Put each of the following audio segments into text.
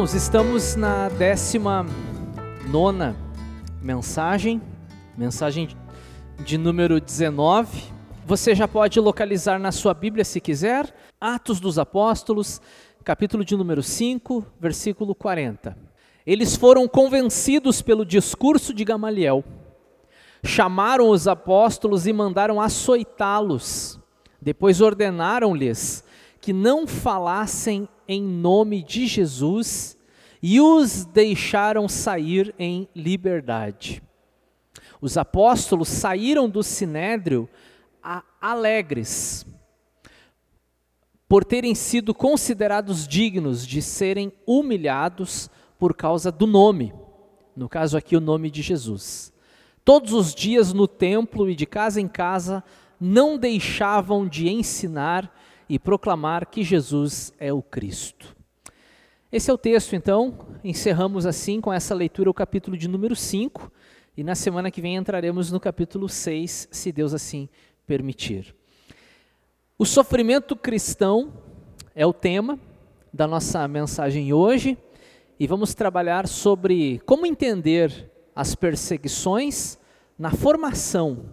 Irmãos, estamos na décima nona mensagem, mensagem de número 19. Você já pode localizar na sua Bíblia se quiser, Atos dos Apóstolos, capítulo de número 5, versículo 40. Eles foram convencidos pelo discurso de Gamaliel, chamaram os apóstolos e mandaram açoitá-los. Depois ordenaram-lhes que não falassem em nome de Jesus e os deixaram sair em liberdade. Os apóstolos saíram do sinédrio alegres por terem sido considerados dignos de serem humilhados por causa do nome, no caso aqui o nome de Jesus. Todos os dias no templo e de casa em casa não deixavam de ensinar e proclamar que Jesus é o Cristo. Esse é o texto, então. Encerramos assim com essa leitura o capítulo de número 5 e na semana que vem entraremos no capítulo 6, se Deus assim permitir. O sofrimento cristão é o tema da nossa mensagem hoje e vamos trabalhar sobre como entender as perseguições na formação,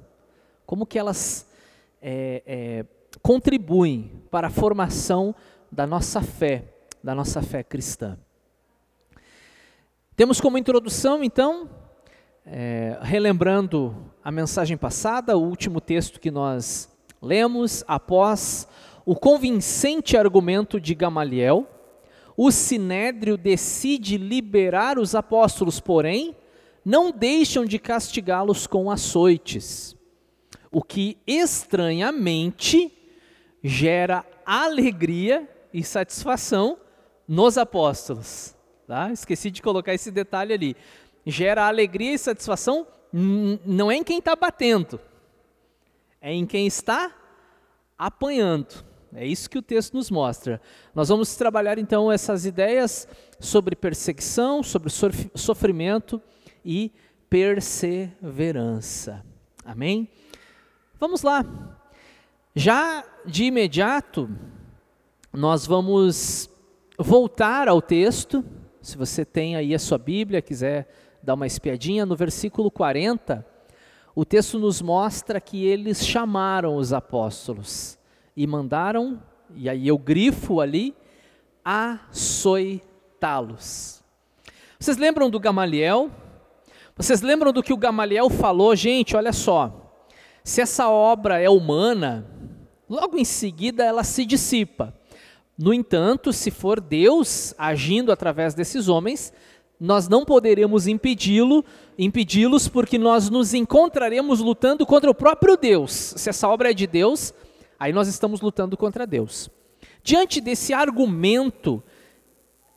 como que elas é, é, contribuem para a formação da nossa fé, da nossa fé cristã. Temos como introdução, então, é, relembrando a mensagem passada, o último texto que nós lemos, após o convincente argumento de Gamaliel, o sinédrio decide liberar os apóstolos, porém, não deixam de castigá-los com açoites, o que estranhamente gera alegria e satisfação nos apóstolos. Tá? Esqueci de colocar esse detalhe ali. Gera alegria e satisfação não é em quem está batendo, é em quem está apanhando. É isso que o texto nos mostra. Nós vamos trabalhar então essas ideias sobre perseguição, sobre sofrimento e perseverança. Amém? Vamos lá. Já de imediato, nós vamos voltar ao texto. Se você tem aí a sua Bíblia, quiser dar uma espiadinha, no versículo 40, o texto nos mostra que eles chamaram os apóstolos e mandaram, e aí eu grifo ali, açoitá-los. Vocês lembram do Gamaliel? Vocês lembram do que o Gamaliel falou? Gente, olha só. Se essa obra é humana, logo em seguida ela se dissipa. No entanto, se for Deus agindo através desses homens, nós não poderemos impedi-lo, impedi-los porque nós nos encontraremos lutando contra o próprio Deus. Se essa obra é de Deus, aí nós estamos lutando contra Deus. Diante desse argumento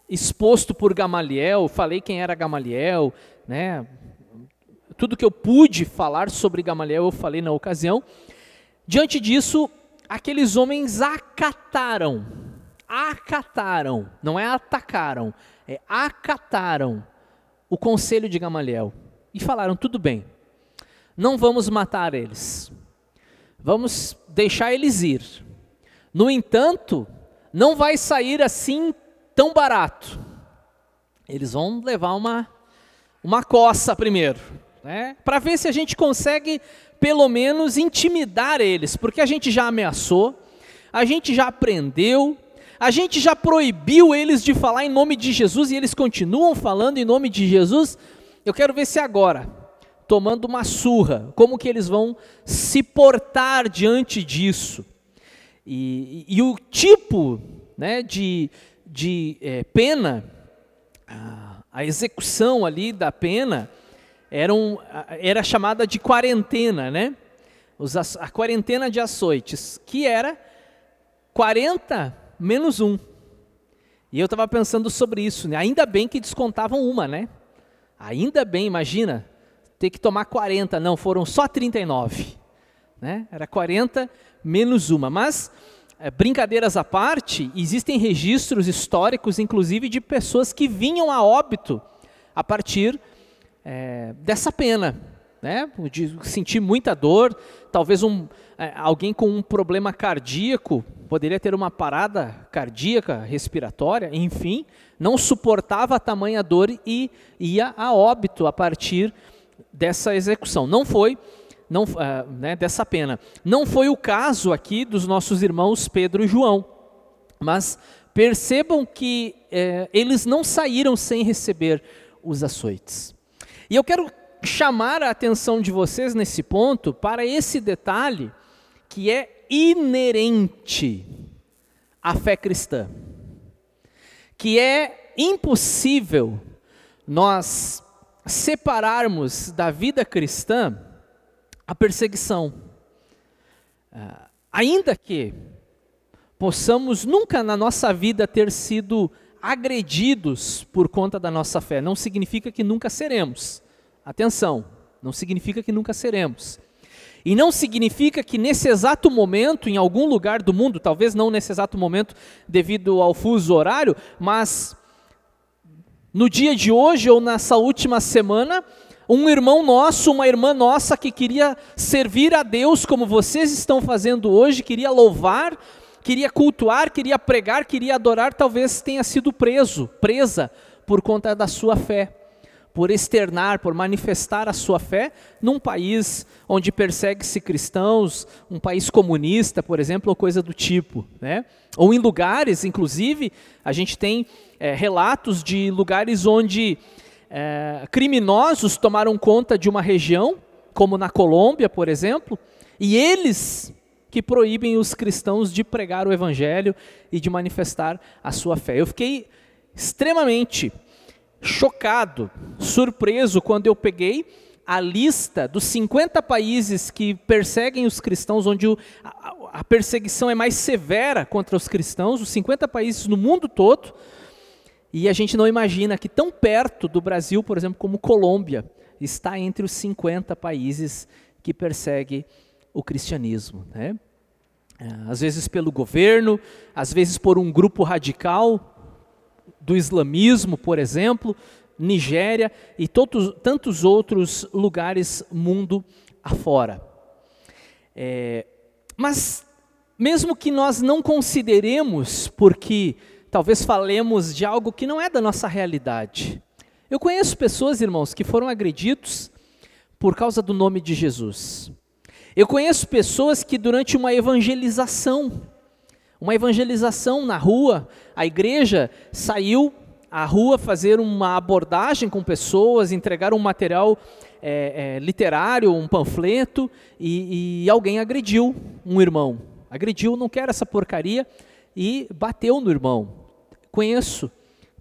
exposto por Gamaliel, falei quem era Gamaliel, né? Tudo que eu pude falar sobre Gamaliel eu falei na ocasião. Diante disso, aqueles homens acataram, acataram, não é atacaram, é acataram o conselho de Gamaliel e falaram: tudo bem, não vamos matar eles, vamos deixar eles ir. No entanto, não vai sair assim tão barato. Eles vão levar uma, uma coça primeiro né? para ver se a gente consegue, pelo menos, intimidar eles, porque a gente já ameaçou, a gente já aprendeu, a gente já proibiu eles de falar em nome de Jesus e eles continuam falando em nome de Jesus. Eu quero ver se agora, tomando uma surra, como que eles vão se portar diante disso. E, e, o tipo né, de, de é, pena, a execução ali da pena, era, um, era chamada de quarentena, né? a quarentena de açoites, que era 40 menos um. E eu estava pensando sobre isso, né? Ainda bem que descontavam uma, né? Ainda bem, imagina, ter que tomar 40, não, foram só 39. Né? Era 40 menos uma. Mas, é, brincadeiras à parte, existem registros históricos, inclusive, de pessoas que vinham a óbito a partir é, dessa pena, né? de sentir muita dor, talvez um, é, alguém com um problema cardíaco, poderia ter uma parada cardíaca, respiratória, enfim, não suportava tamanha dor e ia a óbito a partir dessa execução. Não foi não, uh, né, dessa pena. Não foi o caso aqui dos nossos irmãos Pedro e João, mas percebam que eh, eles não saíram sem receber os açoites. E eu quero chamar a atenção de vocês nesse ponto para esse detalhe que é inerente à fé cristã, que é impossível nós separarmos da vida cristã a perseguição. Ah, ainda que possamos nunca na nossa vida ter sido agredidos por conta da nossa fé, não significa que nunca seremos. Atenção, não significa que nunca seremos. E não significa que nesse exato momento, em algum lugar do mundo, talvez não nesse exato momento devido ao fuso horário, mas no dia de hoje ou nessa última semana, um irmão nosso, uma irmã nossa que queria servir a Deus como vocês estão fazendo hoje, queria louvar, queria cultuar, queria pregar, queria adorar, talvez tenha sido preso, presa por conta da sua fé por externar, por manifestar a sua fé num país onde persegue-se cristãos, um país comunista, por exemplo, ou coisa do tipo. Né? Ou em lugares, inclusive, a gente tem é, relatos de lugares onde é, criminosos tomaram conta de uma região, como na Colômbia, por exemplo, e eles que proíbem os cristãos de pregar o evangelho e de manifestar a sua fé. Eu fiquei extremamente chocado, surpreso quando eu peguei a lista dos 50 países que perseguem os cristãos, onde a, a, perseguição é mais severa contra os cristãos, os 50 países no mundo todo, e a gente não imagina que tão perto do Brasil, por exemplo, como Colômbia, está entre os 50 países que perseguem o cristianismo. Né? É, às vezes pelo governo, às vezes por um grupo radical, do islamismo, por exemplo, Nigéria e todos, tantos outros lugares mundo afora. É, mas, mesmo que nós não consideremos, porque talvez falemos de algo que não é da nossa realidade. Eu conheço pessoas, irmãos, que foram agredidos por causa do nome de Jesus. Eu conheço pessoas que, durante uma evangelização, uma evangelização na rua, a igreja saiu à rua fazer uma abordagem com pessoas, entregar um material é, é, literário, um panfleto, e, e alguém agrediu um irmão. Agrediu, não quer essa porcaria, e bateu no irmão. Conheço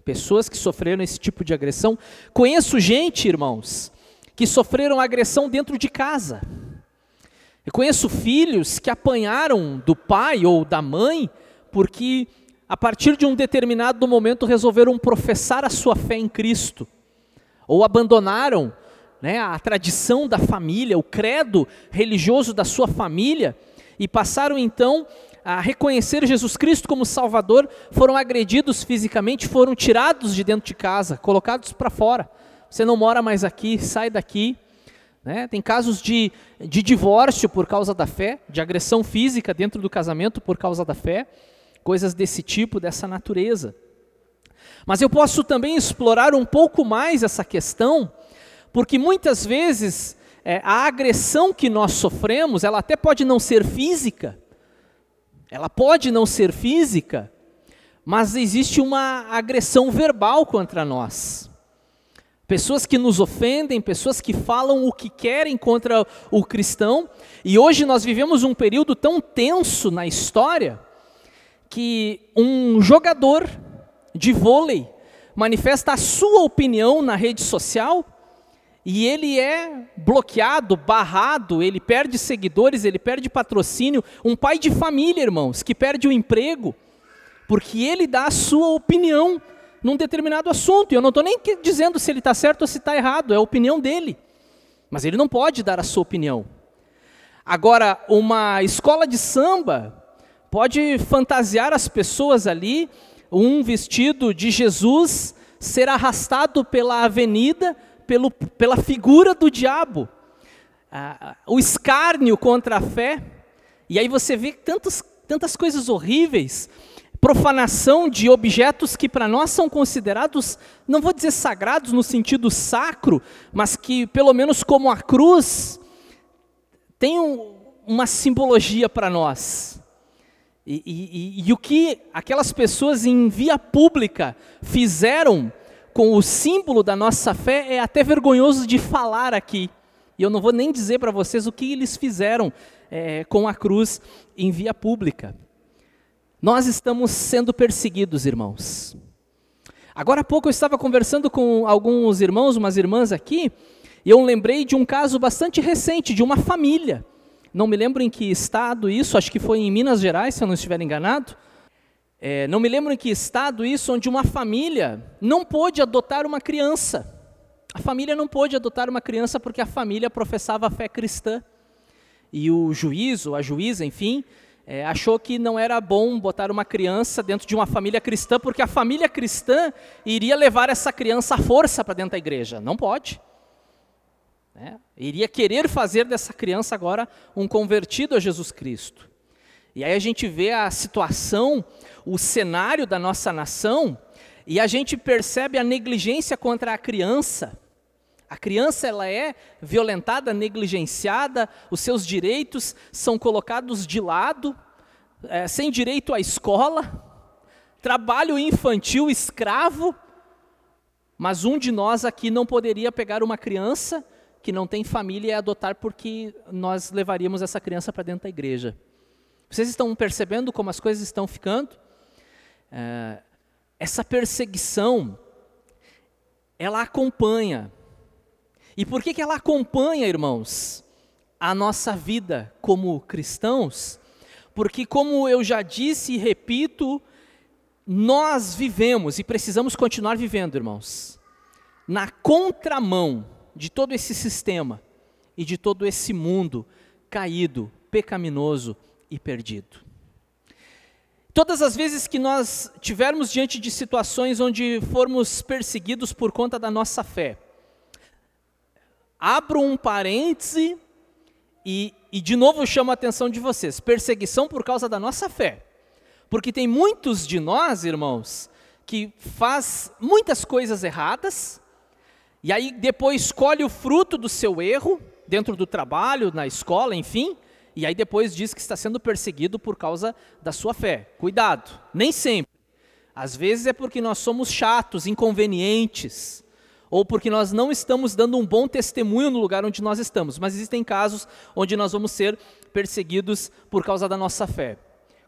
pessoas que sofreram esse tipo de agressão. Conheço gente, irmãos, que sofreram agressão dentro de casa. Eu conheço filhos que apanharam do pai ou da mãe porque a partir de um determinado momento resolveram professar a sua fé em Cristo ou abandonaram né, a tradição da família, o credo religioso da sua família e passaram então a reconhecer Jesus Cristo como Salvador, foram agredidos fisicamente, foram tirados de dentro de casa, colocados para fora. Você não mora mais aqui, sai daqui. Né? Tem casos de, de divórcio por causa da fé, de agressão física dentro do casamento por causa da fé, coisas desse tipo, dessa natureza. Mas eu posso também explorar um pouco mais essa questão, porque muitas vezes é, a agressão que nós sofremos, ela até pode não ser física, ela pode não ser física, mas existe uma agressão verbal contra nós pessoas que nos ofendem, pessoas que falam o que querem contra o cristão. E hoje nós vivemos um período tão tenso na história que um jogador de vôlei manifesta a sua opinião na rede social e ele é bloqueado, barrado, ele perde seguidores, ele perde patrocínio. Um pai de família, irmãos, que perde o emprego porque ele dá a sua opinião num determinado assunto. E eu não estou nem dizendo se ele está certo ou se está errado, é a opinião dele. Mas ele não pode dar a sua opinião. Agora, uma escola de samba pode fantasiar as pessoas ali, um vestido de Jesus ser arrastado pela avenida, pelo, pela figura do diabo. Ah, o escárnio contra a fé E aí você vê tantos, tantas coisas horríveis, profanação de objetos que para nós são considerados, não vou dizer sagrados no sentido sacro, mas que pelo menos como a cruz tem um, uma simbologia para nós. E, e, e, o que aquelas pessoas em via pública fizeram com o símbolo da nossa fé é até vergonhoso de falar aqui. E eu não vou nem dizer para vocês o que eles fizeram é, com a cruz em via pública. Nós estamos sendo perseguidos, irmãos. Agora há pouco eu estava conversando com alguns irmãos, umas irmãs aqui, e eu lembrei de um caso bastante recente, de uma família. Não me lembro em que estado isso, acho que foi em Minas Gerais, se eu não estiver enganado. É, não me lembro em que estado isso, onde uma família não pôde adotar uma criança. A família não pôde adotar uma criança porque a família professava a fé cristã. E o juiz, ou a juíza, enfim, é, achou que não era bom botar uma criança dentro de uma família cristã, porque a família cristã iria levar essa criança à força para dentro da igreja. Não pode. É, iria querer fazer dessa criança agora um convertido a Jesus Cristo. E aí a gente vê a situação, o cenário da nossa nação, e a gente percebe a negligência contra a criança. A criança ela é violentada, negligenciada, os seus direitos são colocados de lado, é, sem direito à escola, trabalho infantil escravo. Mas um de nós aqui não poderia pegar uma criança que não tem família e adotar porque nós levaríamos essa criança para dentro da igreja. Vocês estão percebendo como as coisas estão ficando? É, essa perseguição, ela acompanha. E por que, que ela acompanha, irmãos, a nossa vida como cristãos? Porque, como eu já disse e repito, nós vivemos e precisamos continuar vivendo, irmãos, na contramão de todo esse sistema e de todo esse mundo caído, pecaminoso e perdido. Todas as vezes que nós tivermos diante de situações onde formos perseguidos por conta da nossa fé, abro um parêntese e, e de novo chamo a atenção de vocês: perseguição por causa da nossa fé. Porque tem muitos de nós, irmãos, que faz muitas coisas erradas, e aí depois colhe o fruto do seu erro, dentro do trabalho, na escola, enfim, e aí depois diz que está sendo perseguido por causa da sua fé. Cuidado, nem sempre. Às vezes é porque nós somos chatos, inconvenientes, ou porque nós não estamos dando um bom testemunho no lugar onde nós estamos, mas existem casos onde nós vamos ser perseguidos por causa da nossa fé.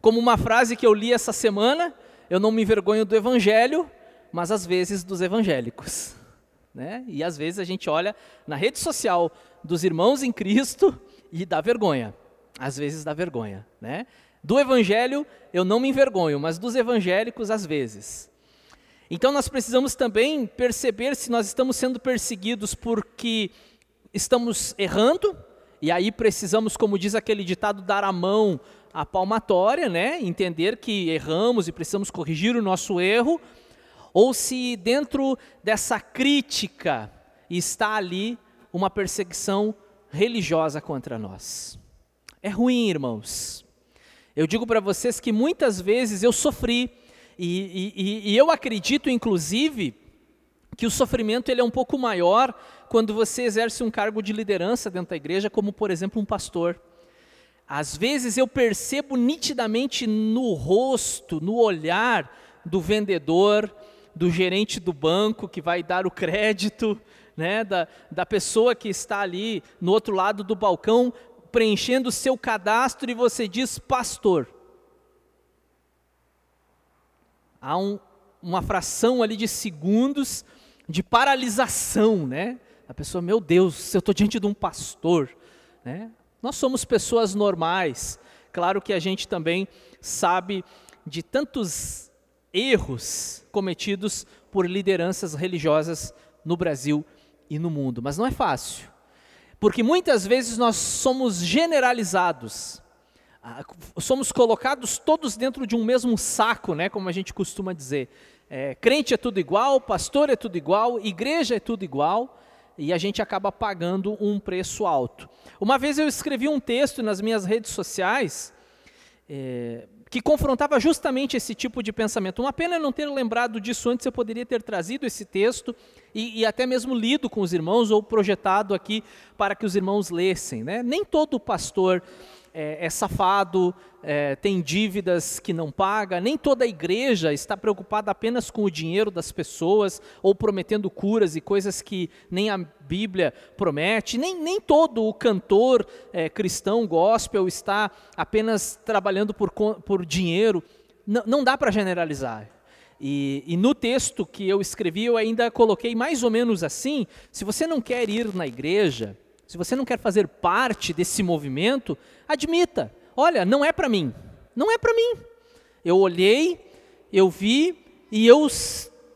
Como uma frase que eu li essa semana, eu não me envergonho do evangelho, mas às vezes dos evangélicos. Né? E às vezes a gente olha na rede social dos irmãos em Cristo e dá vergonha às vezes dá vergonha, né? Do evangelho eu não me envergonho, mas dos evangélicos às vezes. Então nós precisamos também perceber se nós estamos sendo perseguidos porque estamos errando, e aí precisamos, como diz aquele ditado, dar a mão à palmatória, né? Entender que erramos e precisamos corrigir o nosso erro, ou se dentro dessa crítica está ali uma perseguição religiosa contra nós. É ruim, irmãos. Eu digo para vocês que muitas vezes eu sofri, e, e, e, eu acredito, inclusive, que o sofrimento ele é um pouco maior quando você exerce um cargo de liderança dentro da igreja, como, por exemplo, um pastor. Às vezes eu percebo nitidamente no rosto, no olhar do vendedor, do gerente do banco que vai dar o crédito, né, da, da pessoa que está ali no outro lado do balcão, preenchendo o seu cadastro e você diz pastor. Há um, uma fração ali de segundos de paralisação, né? A pessoa, meu Deus, eu estou diante de um pastor, né? Nós somos pessoas normais. Claro que a gente também sabe de tantos erros cometidos por lideranças religiosas no Brasil e no mundo, mas não é fácil. Porque muitas vezes nós somos generalizados, somos colocados todos dentro de um mesmo saco, né, como a gente costuma dizer. É, crente é tudo igual, pastor é tudo igual, igreja é tudo igual, e a gente acaba pagando um preço alto. Uma vez eu escrevi um texto nas minhas redes sociais é, que confrontava justamente esse tipo de pensamento. Uma pena não ter lembrado disso antes, eu poderia ter trazido esse texto e, e até mesmo lido com os irmãos ou projetado aqui para que os irmãos lessem. Né? Nem todo pastor é, é safado, é, tem dívidas que não paga, nem toda a igreja está preocupada apenas com o dinheiro das pessoas ou prometendo curas e coisas que nem a Bíblia promete, nem, nem todo o cantor é, cristão gospel está apenas trabalhando por, por dinheiro. N não dá para generalizar. E, e, no texto que eu escrevi, eu ainda coloquei mais ou menos assim: se você não quer ir na igreja, se você não quer fazer parte desse movimento, admita: olha, não é para mim. Não é para mim. Eu olhei, eu vi e eu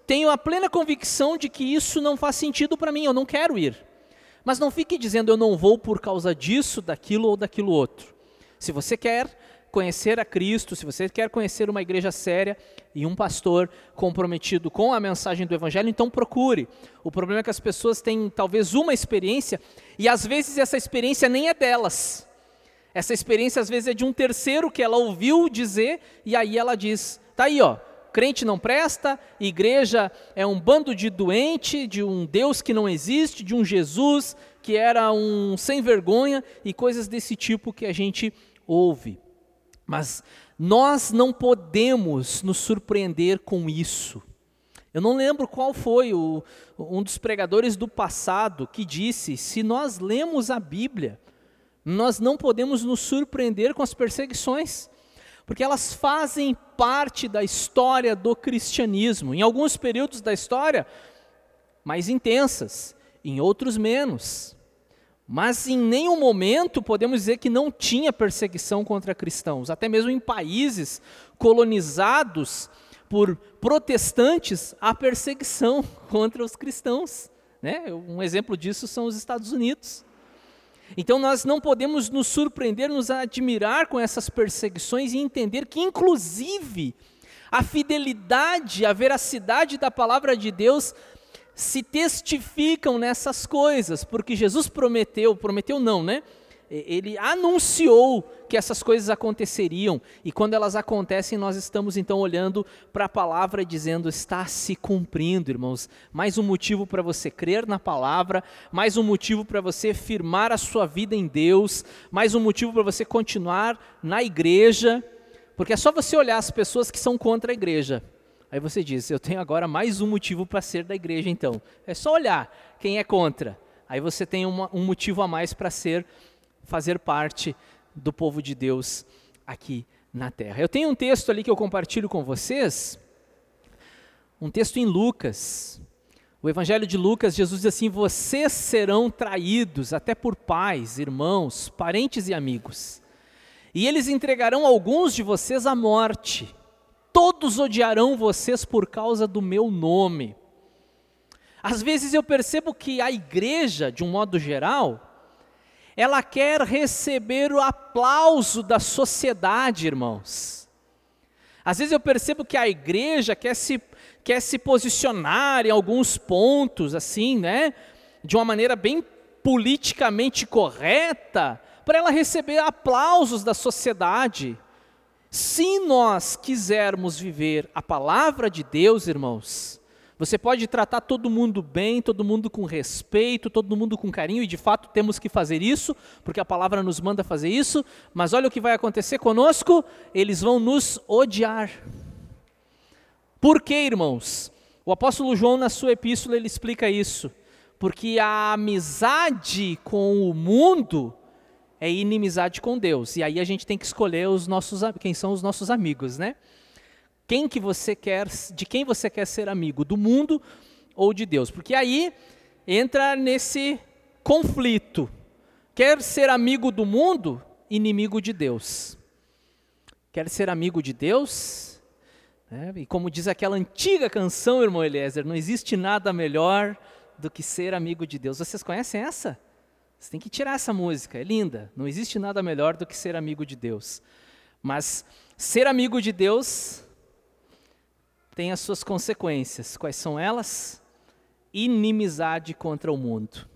tenho a plena convicção de que isso não faz sentido para mim, eu não quero ir. Mas não fique dizendo eu não vou por causa disso, daquilo ou daquilo outro. Se você quer conhecer a Cristo, se você quer conhecer uma igreja séria e um pastor comprometido com a mensagem do Evangelho, então procure. O problema é que as pessoas têm talvez uma experiência e às vezes essa experiência nem é delas. Essa experiência às vezes é de um terceiro que ela ouviu dizer e aí ela diz: tá aí, ó, crente não presta, igreja é um bando de doente, de um Deus que não existe, de um Jesus que era um sem vergonha e coisas desse tipo que a gente ouve. Mas nós não podemos nos surpreender com isso. Eu não lembro qual foi o, um dos pregadores do passado que disse: se nós lemos a Bíblia, nós não podemos nos surpreender com as perseguições, porque elas fazem parte da história do cristianismo. Em alguns períodos da história, mais intensas, em outros menos. Mas em nenhum momento podemos dizer que não tinha perseguição contra cristãos, até mesmo em países colonizados por protestantes, há perseguição contra os cristãos. Né? Um exemplo disso são os Estados Unidos. Então nós não podemos nos surpreender, nos admirar com essas perseguições e entender que, inclusive, a fidelidade, a veracidade da palavra de Deus se testificam nessas coisas, porque Jesus prometeu, prometeu não, né? Ele anunciou que essas coisas aconteceriam, e quando elas acontecem, nós estamos então olhando para a palavra e dizendo: está se cumprindo, irmãos. Mais um motivo para você crer na palavra, mais um motivo para você firmar a sua vida em Deus, mais um motivo para você continuar na igreja, porque é só você olhar as pessoas que são contra a igreja Aí você diz: Eu tenho agora mais um motivo para ser da igreja, então. É só olhar quem é contra. Aí você tem uma, um motivo a mais para ser, fazer parte do povo de Deus aqui na terra. Eu tenho um texto ali que eu compartilho com vocês, um texto em Lucas. O Evangelho de Lucas, Jesus diz assim: Vocês serão traídos até por pais, irmãos, parentes e amigos, e eles entregarão alguns de vocês à morte todos odiarão vocês por causa do meu nome. Às vezes eu percebo que a igreja, de um modo geral, ela quer receber o aplauso da sociedade, irmãos. Às vezes eu percebo que a igreja quer se, quer se posicionar em alguns pontos, assim, né? De uma maneira bem politicamente correta, para ela receber aplausos da sociedade. Se nós quisermos viver a palavra de Deus, irmãos, você pode tratar todo mundo bem, todo mundo com respeito, todo mundo com carinho, e de fato temos que fazer isso, porque a palavra nos manda fazer isso, mas olha o que vai acontecer conosco: eles vão nos odiar. Por quê, irmãos? O apóstolo João, na sua epístola, ele explica isso. Porque a amizade com o mundo é inimizade com Deus. E aí a gente tem que escolher os nossos, quem são os nossos amigos, né? Quem que você quer, de quem você quer ser amigo, do mundo ou de Deus? Porque aí entra nesse conflito. Quer ser amigo do mundo, inimigo de Deus. Quer ser amigo de Deus? É, e como diz aquela antiga canção, irmão Eliezer, não existe nada melhor do que ser amigo de Deus. Vocês conhecem essa? Você tem que tirar essa música, é linda. Não existe nada melhor do que ser amigo de Deus. Mas ser amigo de Deus tem as suas consequências. Quais são elas? Inimizade contra o mundo.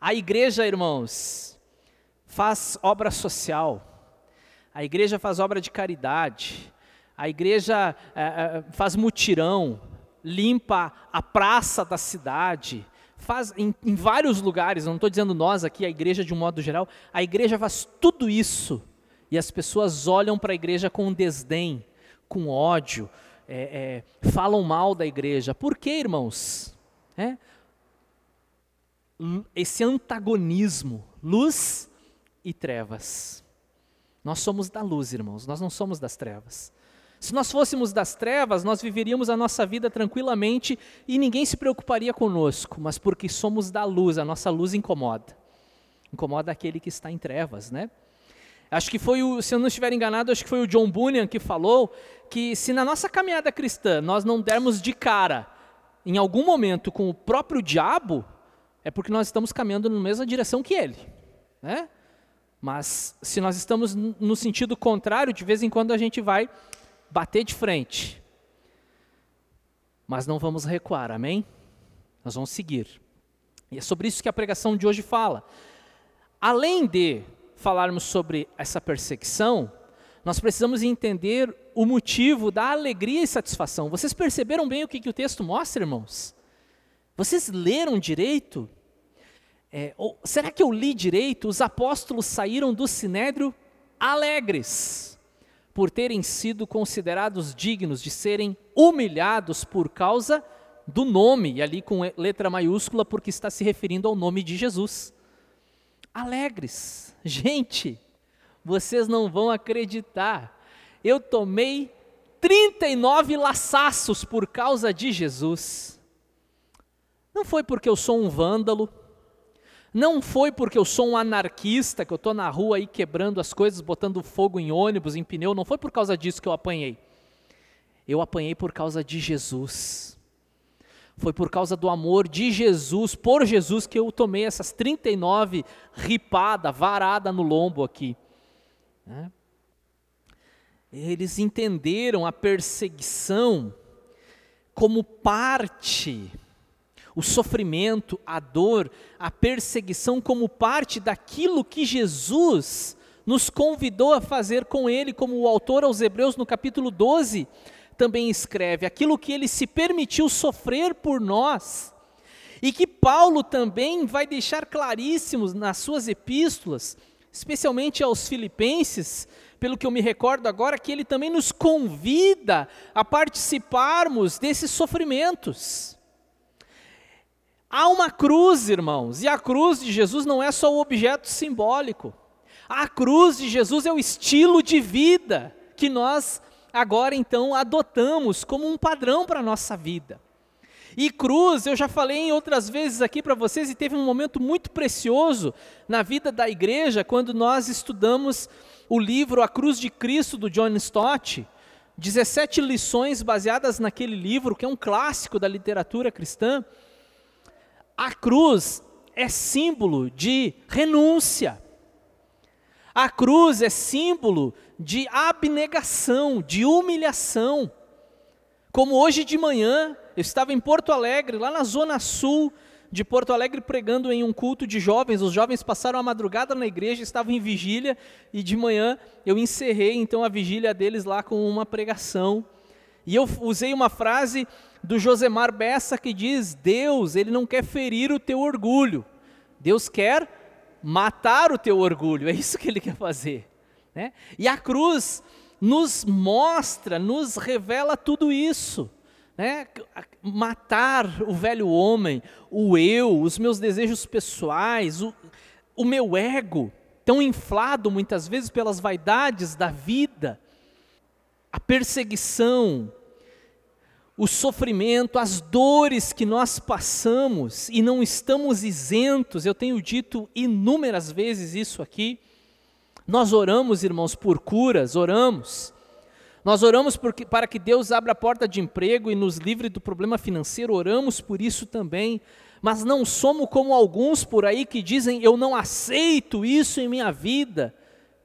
A igreja, irmãos, faz obra social, a igreja faz obra de caridade, a igreja é, é, faz mutirão, limpa a praça da cidade, faz em, em vários lugares, não estou dizendo nós aqui, a igreja de um modo geral, a igreja faz tudo isso e as pessoas olham para a igreja com desdém, com ódio, é, é, falam mal da igreja. Por quê, irmãos? É? Esse antagonismo, luz e trevas. Nós somos da luz, irmãos, nós não somos das trevas. Se nós fôssemos das trevas, nós viveríamos a nossa vida tranquilamente e ninguém se preocuparia conosco, mas porque somos da luz, a nossa luz incomoda. Incomoda aquele que está em trevas, né? Acho que foi o, se eu não estiver enganado, acho que foi o John Bunyan que falou que se na nossa caminhada cristã nós não dermos de cara em algum momento com o próprio diabo, é porque nós estamos caminhando na mesma direção que ele, né? Mas se nós estamos no sentido contrário, de vez em quando a gente vai bater de frente. Mas não vamos recuar, amém? Nós vamos seguir. E é sobre isso que a pregação de hoje fala. Além de falarmos sobre essa perseguição, nós precisamos entender o motivo da alegria e satisfação. Vocês perceberam bem o que, que o texto mostra, irmãos? Vocês leram direito? É, ou, será que eu li direito? Os apóstolos saíram do sinédrio alegres por terem sido considerados dignos de serem humilhados por causa do nome, e ali com letra maiúscula, porque está se referindo ao nome de Jesus. Alegres, gente, vocês não vão acreditar, eu tomei 39 laçaços por causa de Jesus. Não foi porque eu sou um vândalo, não foi porque eu sou um anarquista, que eu estou na rua aí quebrando as coisas, botando fogo em ônibus, em pneu, não foi por causa disso que eu apanhei. Eu apanhei por causa de Jesus. Foi por causa do amor de Jesus, por Jesus, que eu tomei essas 39 ripada, varada no lombo aqui. Né? Eles entenderam a perseguição como parte o sofrimento, a dor, a perseguição como parte daquilo que Jesus nos convidou a fazer com Ele, como o autor aos Hebreus no capítulo 12 também escreve, aquilo que Ele se permitiu sofrer por nós, e que Paulo também vai deixar claríssimos nas suas epístolas, especialmente aos Filipenses, pelo que eu me recordo agora, que ele também nos convida a participarmos desses sofrimentos. Há uma cruz, irmãos, e a cruz de Jesus não é só o objeto simbólico. A cruz de Jesus é o estilo de vida que nós agora então adotamos como um padrão para a nossa vida. E cruz, eu já falei em outras vezes aqui para vocês, e teve um momento muito precioso na vida da igreja, quando nós estudamos o livro A Cruz de Cristo, do John Stott. 17 lições baseadas naquele livro, que é um clássico da literatura cristã. A cruz é símbolo de renúncia. A cruz é símbolo de abnegação, de humilhação. Como hoje de manhã, eu estava em Porto Alegre, lá na zona sul de Porto Alegre, pregando em um culto de jovens. Os jovens passaram a madrugada na igreja, estavam em vigília, e de manhã eu encerrei então a vigília deles lá com uma pregação. E eu usei uma frase do Josemar Bessa que diz: Deus, ele não quer ferir o teu orgulho, Deus quer matar o teu orgulho, é isso que ele quer fazer. Né? E a cruz nos mostra, nos revela tudo isso. Né? Matar o velho homem, o eu, os meus desejos pessoais, o, o meu ego, tão inflado muitas vezes pelas vaidades da vida, a perseguição, o sofrimento, as dores que nós passamos e não estamos isentos, eu tenho dito inúmeras vezes isso aqui. Nós oramos, irmãos, por curas, oramos. Nós oramos porque, para que Deus abra a porta de emprego e nos livre do problema financeiro, oramos por isso também. Mas não somos como alguns por aí que dizem: eu não aceito isso em minha vida.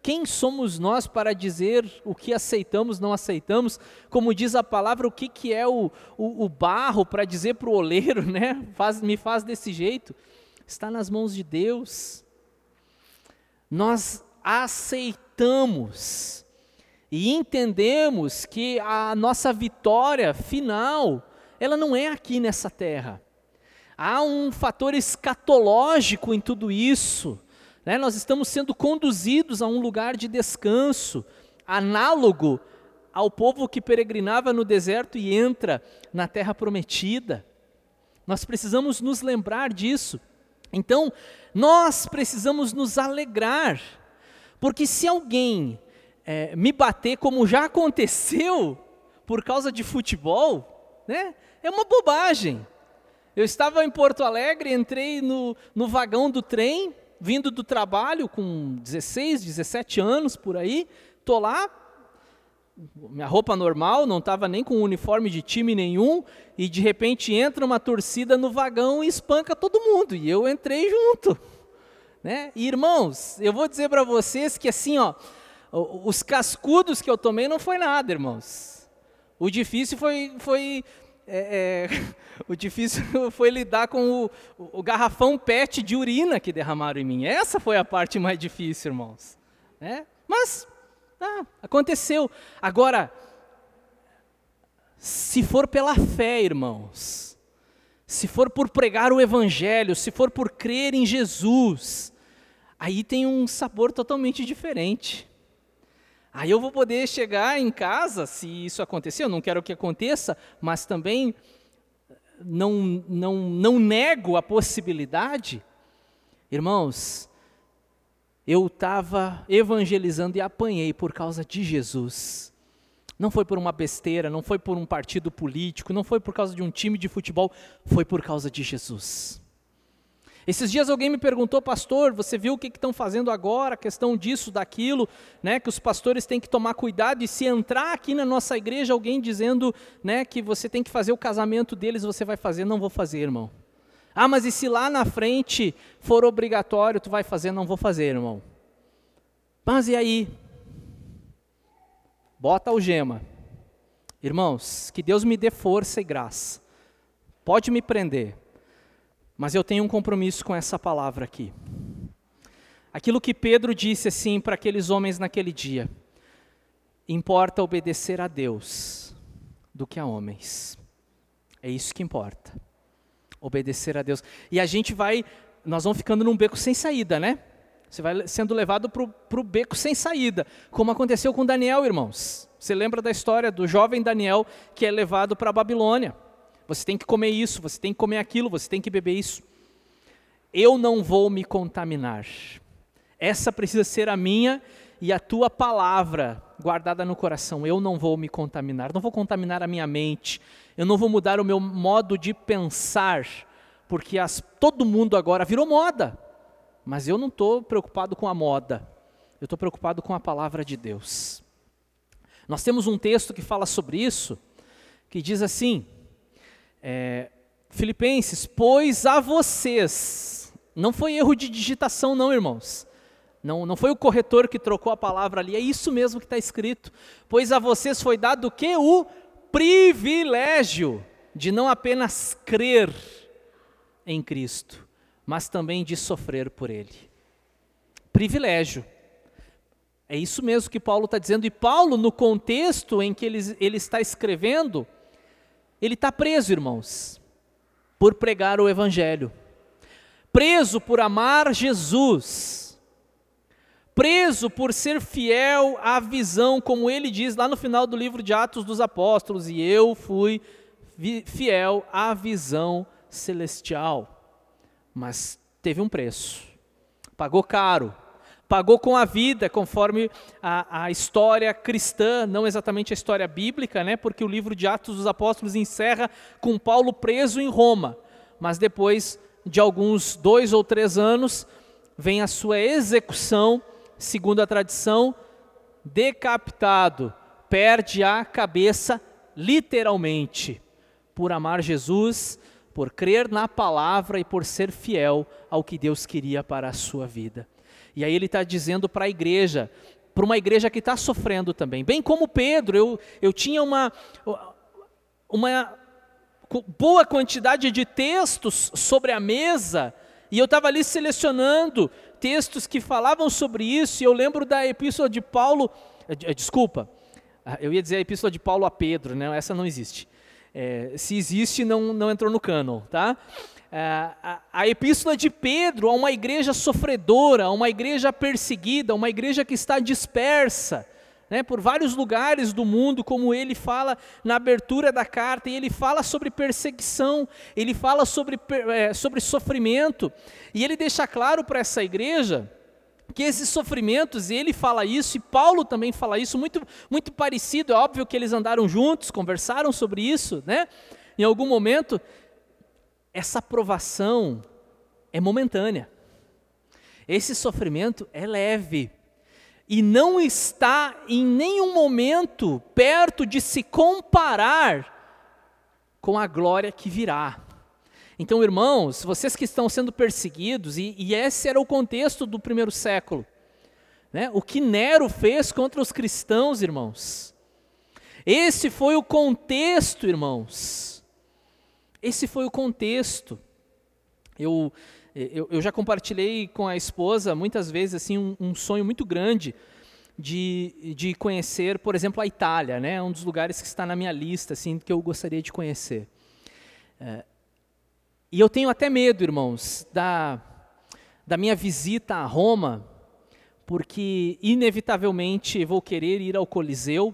Quem somos nós para dizer o que aceitamos, não aceitamos? Como diz a palavra, o que, que é o, o, o barro para dizer para o oleiro, né? Faz, me faz desse jeito. está nas mãos de Deus. Nós aceitamos e entendemos que a nossa vitória final, ela não é aqui nessa terra. Há um fator escatológico em tudo isso. Né? Nós estamos sendo conduzidos a um lugar de descanso, análogo ao povo que peregrinava no deserto e entra na terra prometida. Nós precisamos nos lembrar disso. Então, nós precisamos nos alegrar, porque se alguém é, me bater, como já aconteceu, por causa de futebol, né, é uma bobagem. Eu estava em Porto Alegre, entrei no, no vagão do trem, vindo do trabalho com 16, 17 anos por aí, estou lá, minha roupa normal, não estava nem com uniforme de time nenhum, e de repente entra uma torcida no vagão e espanca todo mundo, e eu entrei junto. Né? E, irmãos, eu vou dizer para vocês que assim, ó, os cascudos que eu tomei não foi nada, irmãos. O difícil foi, foi é, é, o difícil foi lidar com o, o, garrafão PET de urina que derramaram em mim. Essa foi a parte mais difícil, irmãos. Né? Mas ah, aconteceu. Agora, se for pela fé, irmãos, se for por pregar o Evangelho, se for por crer em Jesus, aí tem um sabor totalmente diferente. Aí eu vou poder chegar em casa, se isso acontecer, eu não quero que aconteça, mas também não, não, não nego a possibilidade. Irmãos, eu estava evangelizando e apanhei por causa de Jesus. Não foi por uma besteira, não foi por um partido político, não foi por causa de um time de futebol, foi por causa de Jesus. Esses dias alguém me perguntou, pastor, você viu o que estão fazendo agora, a questão disso, daquilo, né, que os pastores têm que tomar cuidado, e se entrar aqui na nossa igreja alguém dizendo né, que você tem que fazer o casamento deles, você vai fazer, não vou fazer, irmão. Ah, mas e se lá na frente for obrigatório, tu vai fazer? Não vou fazer, irmão. Mas e aí? Bota o gema. Irmãos, que Deus me dê força e graça. Pode me prender, mas eu tenho um compromisso com essa palavra aqui. Aquilo que Pedro disse assim para aqueles homens naquele dia: importa obedecer a Deus do que a homens. É isso que importa obedecer a Deus. E a gente vai, nós vamos ficando num beco sem saída, né? Você vai sendo levado para o beco sem saída, como aconteceu com Daniel, irmãos. Você lembra da história do jovem Daniel que é levado para a Babilônia? Você tem que comer isso, você tem que comer aquilo, você tem que beber isso. Eu não vou me contaminar. Essa precisa ser a minha e a tua palavra guardada no coração. Eu não vou me contaminar, não vou contaminar a minha mente, eu não vou mudar o meu modo de pensar, porque as, todo mundo agora virou moda. Mas eu não estou preocupado com a moda, eu estou preocupado com a palavra de Deus. Nós temos um texto que fala sobre isso, que diz assim, é, Filipenses, pois a vocês, não foi erro de digitação, não, irmãos. Não, não foi o corretor que trocou a palavra ali, é isso mesmo que está escrito. Pois a vocês foi dado o que? O privilégio de não apenas crer em Cristo, mas também de sofrer por Ele. Privilégio. É isso mesmo que Paulo está dizendo. E Paulo, no contexto em que ele, ele está escrevendo, ele está preso, irmãos, por pregar o Evangelho, preso por amar Jesus. Preso por ser fiel à visão, como ele diz lá no final do livro de Atos dos Apóstolos, e eu fui fiel à visão celestial. Mas teve um preço, pagou caro, pagou com a vida, conforme a, a, história cristã, não exatamente a história bíblica, né? porque o livro de Atos dos Apóstolos encerra com Paulo preso em Roma, mas depois de alguns dois ou três anos, vem a sua execução segundo a tradição, decapitado, perde a cabeça literalmente, por amar Jesus, por crer na palavra e por ser fiel ao que Deus queria para a sua vida. E aí ele está dizendo para a igreja, para uma igreja que está sofrendo também, bem como Pedro, eu, eu tinha uma, uma boa quantidade de textos sobre a mesa E eu estava ali selecionando textos que falavam sobre isso, e eu lembro da epístola de Paulo, eh, desculpa, ah, eu ia dizer a epístola de Paulo a Pedro, né? essa não existe. É, se existe, não, não entrou no cânon, tá? É, a, epístola de Pedro a uma igreja sofredora, a uma igreja perseguida, uma igreja que está dispersa, né, por vários lugares do mundo, como ele fala na abertura da carta, e ele fala sobre perseguição, ele fala sobre, é, sobre sofrimento, e ele deixa claro para essa igreja que esses sofrimentos, e ele fala isso, e Paulo também fala isso, muito, muito parecido, é óbvio que eles andaram juntos, conversaram sobre isso, né? Em algum momento, essa provação é momentânea. Esse sofrimento é leve e não está em nenhum momento perto de se comparar com a glória que virá. Então, irmãos, vocês que estão sendo perseguidos, e, e esse era o contexto do primeiro século, né? o que Nero fez contra os cristãos, irmãos. Esse foi o contexto, irmãos. Esse foi o contexto. Eu eu, eu já compartilhei com a esposa muitas vezes assim um, um sonho muito grande de, de conhecer, por exemplo, a Itália, né? Um dos lugares que está na minha lista, assim, que eu gostaria de conhecer. É, e eu tenho até medo, irmãos, da, da minha visita a Roma, porque inevitavelmente vou querer ir ao Coliseu,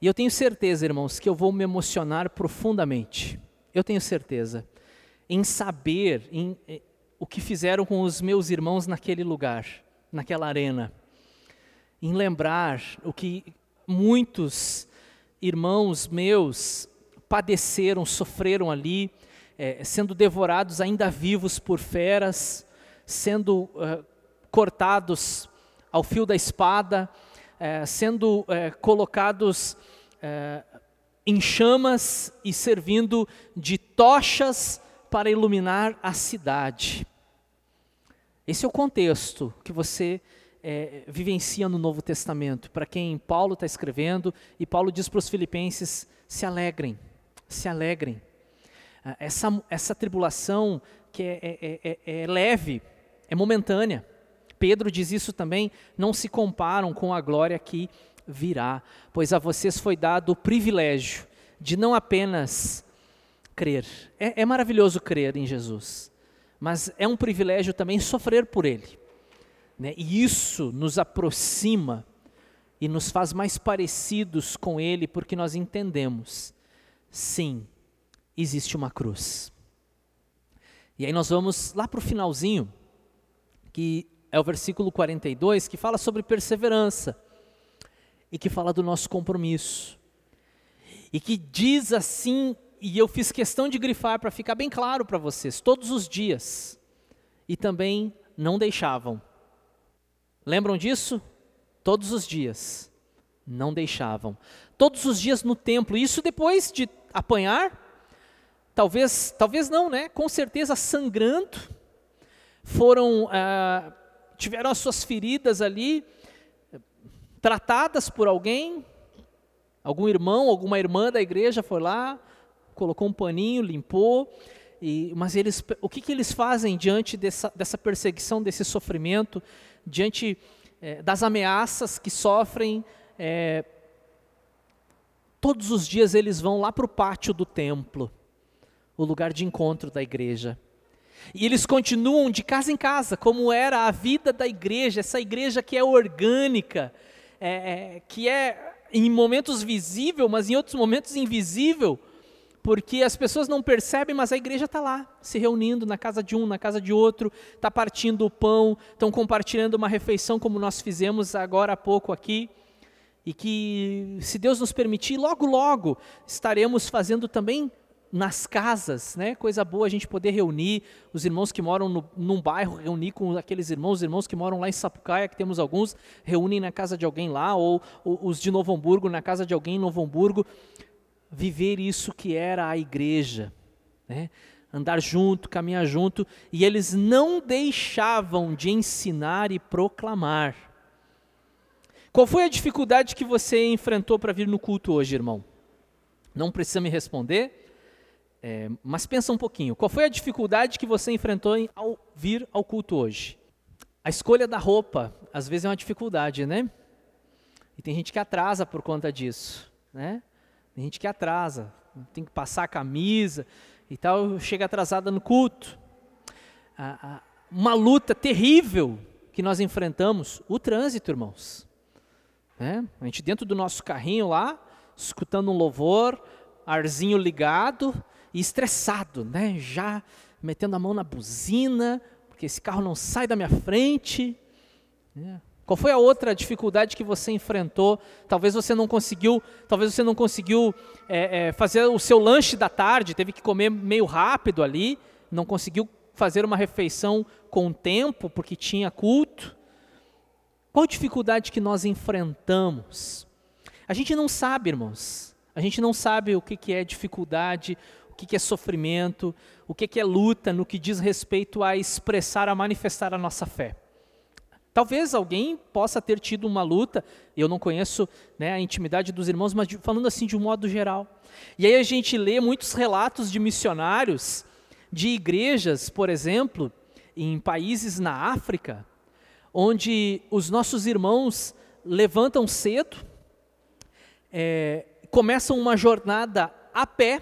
e eu tenho certeza, irmãos, que eu vou me emocionar profundamente. Eu tenho certeza em saber, em, o que fizeram com os meus irmãos naquele lugar, naquela arena. Em lembrar o que muitos irmãos meus padeceram, sofreram ali, é, sendo devorados ainda vivos por feras, sendo uh, cortados ao fio da espada, é, sendo é, colocados é, em chamas e servindo de tochas para iluminar a cidade. Esse é o contexto que você é, vivencia no Novo Testamento, para quem Paulo está escrevendo, e Paulo diz para os filipenses: se alegrem, se alegrem. Ah, essa, essa tribulação que é, é, é, é leve, é momentânea. Pedro diz isso também, não se comparam com a glória que virá, pois a vocês foi dado o privilégio de não apenas crer. É, é, maravilhoso crer em Jesus mas é um privilégio também sofrer por Ele. Né? E isso nos aproxima e nos faz mais parecidos com Ele, porque nós entendemos, sim, existe uma cruz. E aí nós vamos lá para o finalzinho, que é o versículo 42, que fala sobre perseverança e que fala do nosso compromisso. E que diz assim e eu fiz questão de grifar para ficar bem claro para vocês, todos os dias. E também não deixavam. Lembram disso? Todos os dias. Não deixavam. Todos os dias no templo. Isso depois de apanhar, talvez, talvez não, né? Com certeza sangrando. Foram, ah, tiveram as suas feridas ali, tratadas por alguém, algum irmão, alguma irmã da igreja foi lá, colocou um paninho, limpou. E, mas eles, o que, que eles fazem diante dessa, dessa perseguição, desse sofrimento, diante é, das ameaças que sofrem? É, todos os dias eles vão lá para o pátio do templo, o lugar de encontro da igreja. E eles continuam de casa em casa, como era a vida da igreja, essa igreja que é orgânica, é, é, que é em momentos visível, mas em outros momentos invisível, porque as pessoas não percebem, mas a igreja está lá, se reunindo na casa de um, na casa de outro, está partindo o pão, estão compartilhando uma refeição como nós fizemos agora há pouco aqui, e que, se Deus nos permitir, logo, logo estaremos fazendo também nas casas, né? Coisa boa a gente poder reunir os irmãos que moram no, num bairro, reunir com aqueles irmãos, os irmãos que moram lá em Sapucaia, que temos alguns, reúnem na casa de alguém lá, ou, ou os de Novo Hamburgo na casa de alguém em Novo Hamburgo viver isso que era a igreja, né? andar junto, caminhar junto, e eles não deixavam de ensinar e proclamar. Qual foi a dificuldade que você enfrentou para vir no culto hoje, irmão? Não precisa me responder. É, mas pensa um pouquinho, qual foi a dificuldade que você enfrentou em, ao vir ao culto hoje? A escolha da roupa, às vezes é uma dificuldade, né? E tem gente que atrasa por conta disso, né? Tem gente que atrasa, tem que passar a camisa e tal, chega atrasada no culto. uma luta terrível que nós enfrentamos, o trânsito, irmãos. Né? A gente dentro do nosso carrinho lá, escutando um louvor, arzinho ligado estressado, né? Já metendo a mão na buzina, porque esse carro não sai da minha frente. Né? Qual foi a outra dificuldade que você enfrentou? Talvez você não conseguiu, talvez você não conseguiu é, é, fazer o seu lanche da tarde, teve que comer meio rápido ali, não conseguiu fazer uma refeição com tempo porque tinha culto. Qual dificuldade que nós enfrentamos? A gente não sabe, irmãos. A gente não sabe o que é dificuldade, o que, é sofrimento, o que, que é luta no que diz respeito a expressar, a manifestar a nossa fé. Talvez alguém possa ter tido uma luta, eu não conheço né, a intimidade dos irmãos, mas falando assim de um modo geral. E aí a gente lê muitos relatos de missionários, de igrejas, por exemplo, em países na África, onde os nossos irmãos levantam cedo, é, começam uma jornada a pé,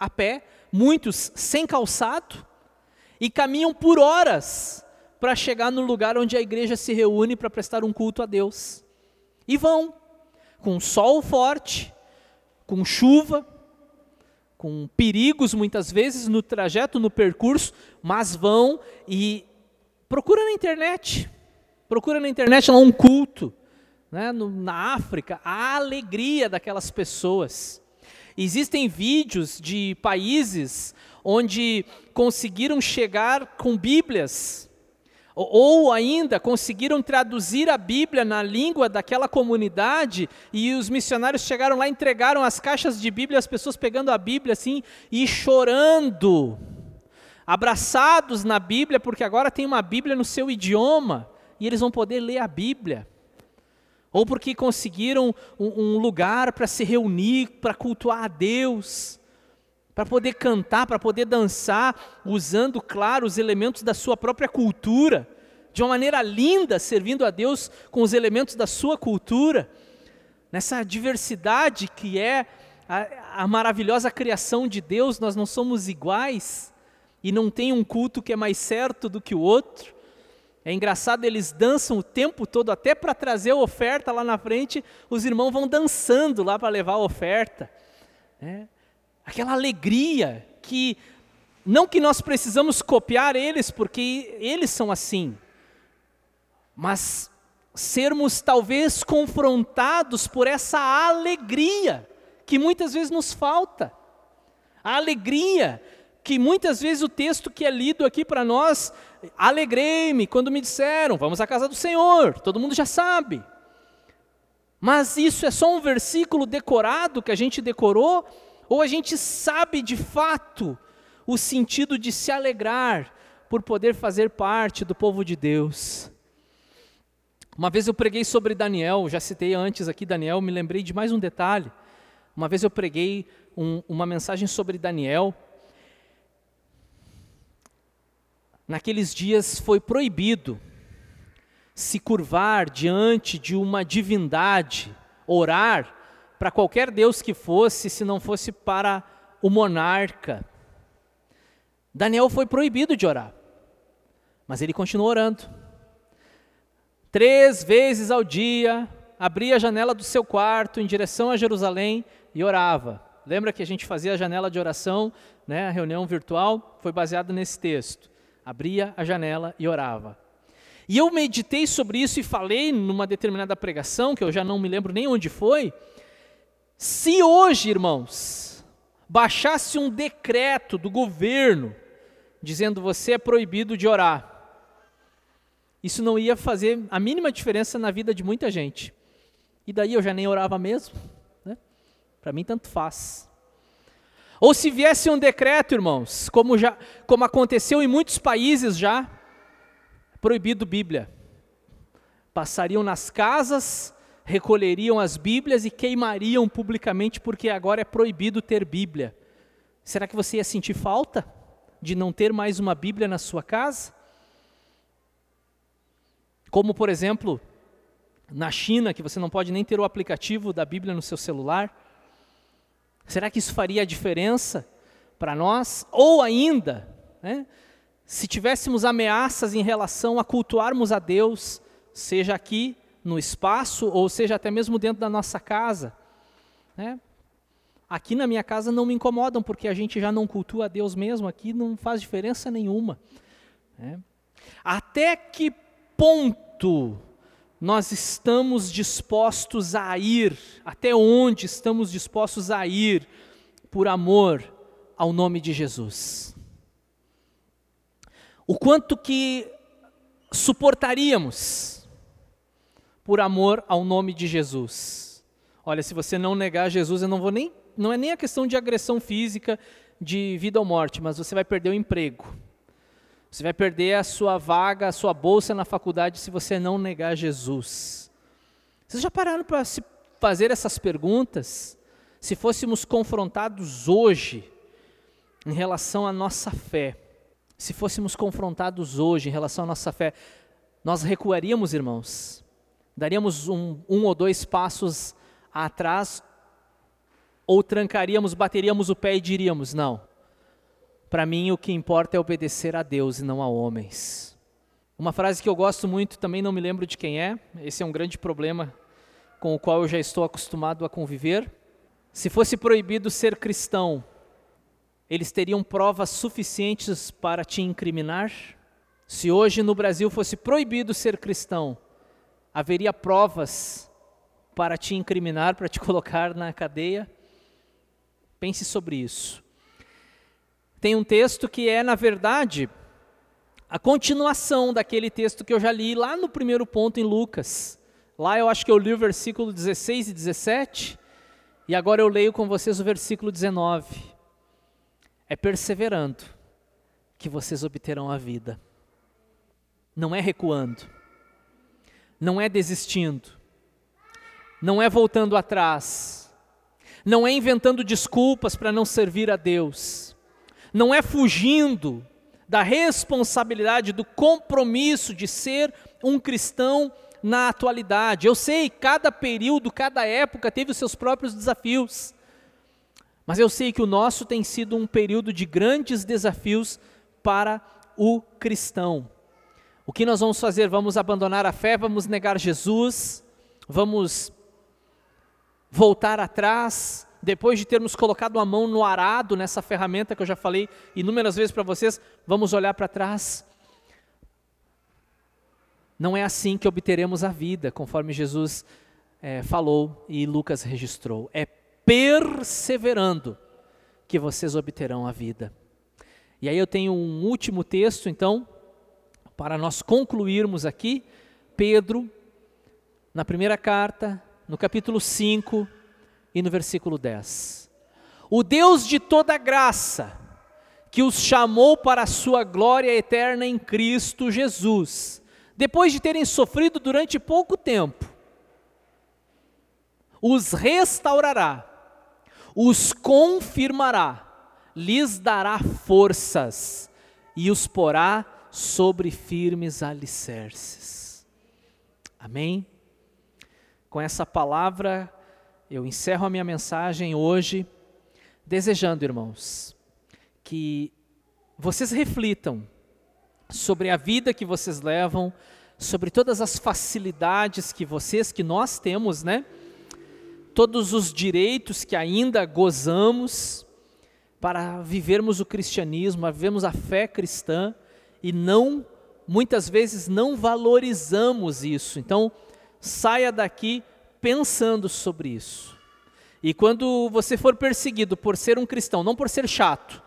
a pé, muitos sem calçado, e caminham por horas para chegar no lugar onde a igreja se reúne para prestar um culto a Deus. E vão, com sol forte, com chuva, com perigos muitas vezes no trajeto, no percurso, mas vão e Procura na internet. Procura na internet lá um culto. Né, no, na África, a alegria daquelas pessoas. Existem vídeos de países onde conseguiram chegar com Bíblias, ou ainda conseguiram traduzir a Bíblia na língua daquela comunidade, e os missionários chegaram lá, entregaram as caixas de Bíblia, as pessoas pegando a Bíblia assim e chorando abraçados na Bíblia, porque agora tem uma Bíblia no seu idioma e eles vão poder ler a Bíblia. Ou porque conseguiram um, um lugar para se reunir, para cultuar a Deus, para poder cantar, para poder dançar, usando, claro, os elementos da sua própria cultura, de uma maneira linda, servindo a Deus com os elementos da sua cultura, nessa diversidade que é a, a maravilhosa criação de Deus, nós não somos iguais e não tem um culto que é mais certo do que o outro. É engraçado, eles dançam o tempo todo, até para trazer a oferta lá na frente, os irmãos vão dançando lá para levar a oferta. É. Aquela alegria que, não que nós precisamos copiar eles, porque eles são assim, mas sermos talvez confrontados por essa alegria que muitas vezes nos falta. A alegria que muitas vezes o texto que é lido aqui para nós, alegrei-me quando me disseram, vamos à casa do Senhor, todo mundo já sabe. Mas isso é só um versículo decorado que a gente decorou, ou a gente sabe de fato o sentido de se alegrar por poder fazer parte do povo de Deus? Uma vez eu preguei sobre Daniel, já citei antes aqui Daniel, me lembrei de mais um detalhe. Uma vez eu preguei um, uma mensagem sobre Daniel, Naqueles dias foi proibido se curvar diante de uma divindade, orar para qualquer Deus que fosse, se não fosse para o monarca. Daniel foi proibido de orar, mas ele continuou orando. Três vezes ao dia, abria a janela do seu quarto em direção a Jerusalém e orava. Lembra que a gente fazia a janela de oração, né, a reunião virtual? Foi baseado nesse texto abria a janela e orava. E eu meditei sobre isso e falei numa determinada pregação, que eu já não me lembro nem onde foi. Se hoje, irmãos, baixasse um decreto do governo dizendo você é proibido de orar, isso não ia fazer a mínima diferença na vida de muita gente. E daí eu já nem orava mesmo. Né? Para mim, tanto faz. Ou se viesse um decreto, irmãos, como, já, como aconteceu em muitos países já, proibido Bíblia. Passariam nas casas, recolheriam as Bíblias e queimariam publicamente, porque agora é proibido ter Bíblia. Será que você ia sentir falta de não ter mais uma Bíblia na sua casa? Como, por exemplo, na China, que você não pode nem ter o aplicativo da Bíblia no seu celular? Será que isso faria a diferença para nós? Ou ainda, né, se tivéssemos ameaças em relação a cultuarmos a Deus, seja aqui no espaço ou seja até mesmo dentro da nossa casa, né? Aqui na minha casa não me incomodam, porque a gente já não cultua a Deus mesmo, aqui não faz diferença nenhuma. Né? Até que ponto nós estamos dispostos a ir, até onde estamos dispostos a ir por amor ao nome de Jesus? O quanto que suportaríamos por amor ao nome de Jesus? Olha, se você não negar Jesus, eu não vou nem não é nem a questão de agressão física, de vida ou morte, mas você vai perder o emprego. Você vai perder a sua vaga, a sua bolsa na faculdade se você não negar Jesus. Vocês já pararam para se fazer essas perguntas? Se fôssemos confrontados hoje em relação à nossa fé, se fôssemos confrontados hoje em relação à nossa fé, nós recuaríamos, irmãos? Daríamos um, um ou dois passos atrás ou trancaríamos, bateríamos o pé e diríamos: não, para mim o que importa é obedecer a Deus e não a homens. Uma frase que eu gosto muito, também não me lembro de quem é, esse é um grande problema com o qual eu já estou acostumado a conviver. Se fosse proibido ser cristão, eles teriam provas suficientes para te incriminar? Se hoje no Brasil fosse proibido ser cristão, haveria provas para te incriminar, para te colocar na cadeia? Pense sobre isso. Tem um texto que é, na verdade, a continuação daquele texto que eu já li lá no primeiro ponto em Lucas. Lá eu acho que eu li o versículo 16 e 17, e agora eu leio com vocês o versículo 19. É perseverando que vocês obterão a vida. Não é recuando, não é desistindo, não é voltando atrás, não é inventando desculpas para não servir a Deus, não é fugindo da responsabilidade, do compromisso de ser um cristão na atualidade. Eu sei, cada período, cada época teve os seus próprios desafios, mas eu sei que o nosso tem sido um período de grandes desafios para o cristão. O que nós vamos fazer? Vamos abandonar a fé, vamos negar Jesus, vamos voltar atrás, depois de termos colocado a mão no arado, nessa ferramenta que eu já falei inúmeras vezes para vocês, vamos olhar para trás. Não é assim que obteremos a vida, conforme Jesus é, falou e Lucas registrou. É perseverando que vocês obterão a vida. E aí eu tenho um último texto, então, para nós concluirmos aqui. Pedro, na primeira carta, no capítulo 5 e no versículo 10. O Deus de toda graça, que os chamou para a sua glória eterna em Cristo Jesus, depois de terem sofrido durante pouco tempo, os restaurará, os confirmará, lhes dará forças e os porá sobre firmes alicerces. Amém? Com essa palavra, eu encerro a minha mensagem hoje, desejando, irmãos, que vocês reflitam sobre a vida que vocês levam, sobre todas as facilidades que vocês, que nós temos, né? Todos os direitos que ainda gozamos para vivermos o cristianismo, para vivermos a fé cristã e não, muitas vezes não valorizamos isso. Então, saia daqui pensando sobre isso. E quando você for perseguido por ser um cristão, não por ser chato,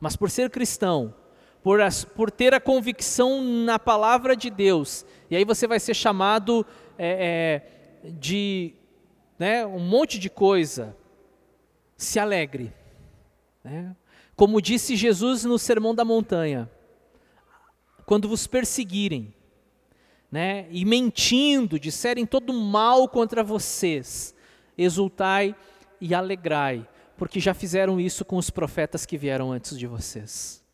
mas por ser cristão, por, as, por ter a convicção na palavra de Deus, e aí você vai ser chamado é, é, de né, um monte de coisa, se alegre. Né? Como disse Jesus no Sermão da Montanha: quando vos perseguirem, né, e mentindo, disserem todo mal contra vocês, exultai e alegrai, porque já fizeram isso com os profetas que vieram antes de vocês.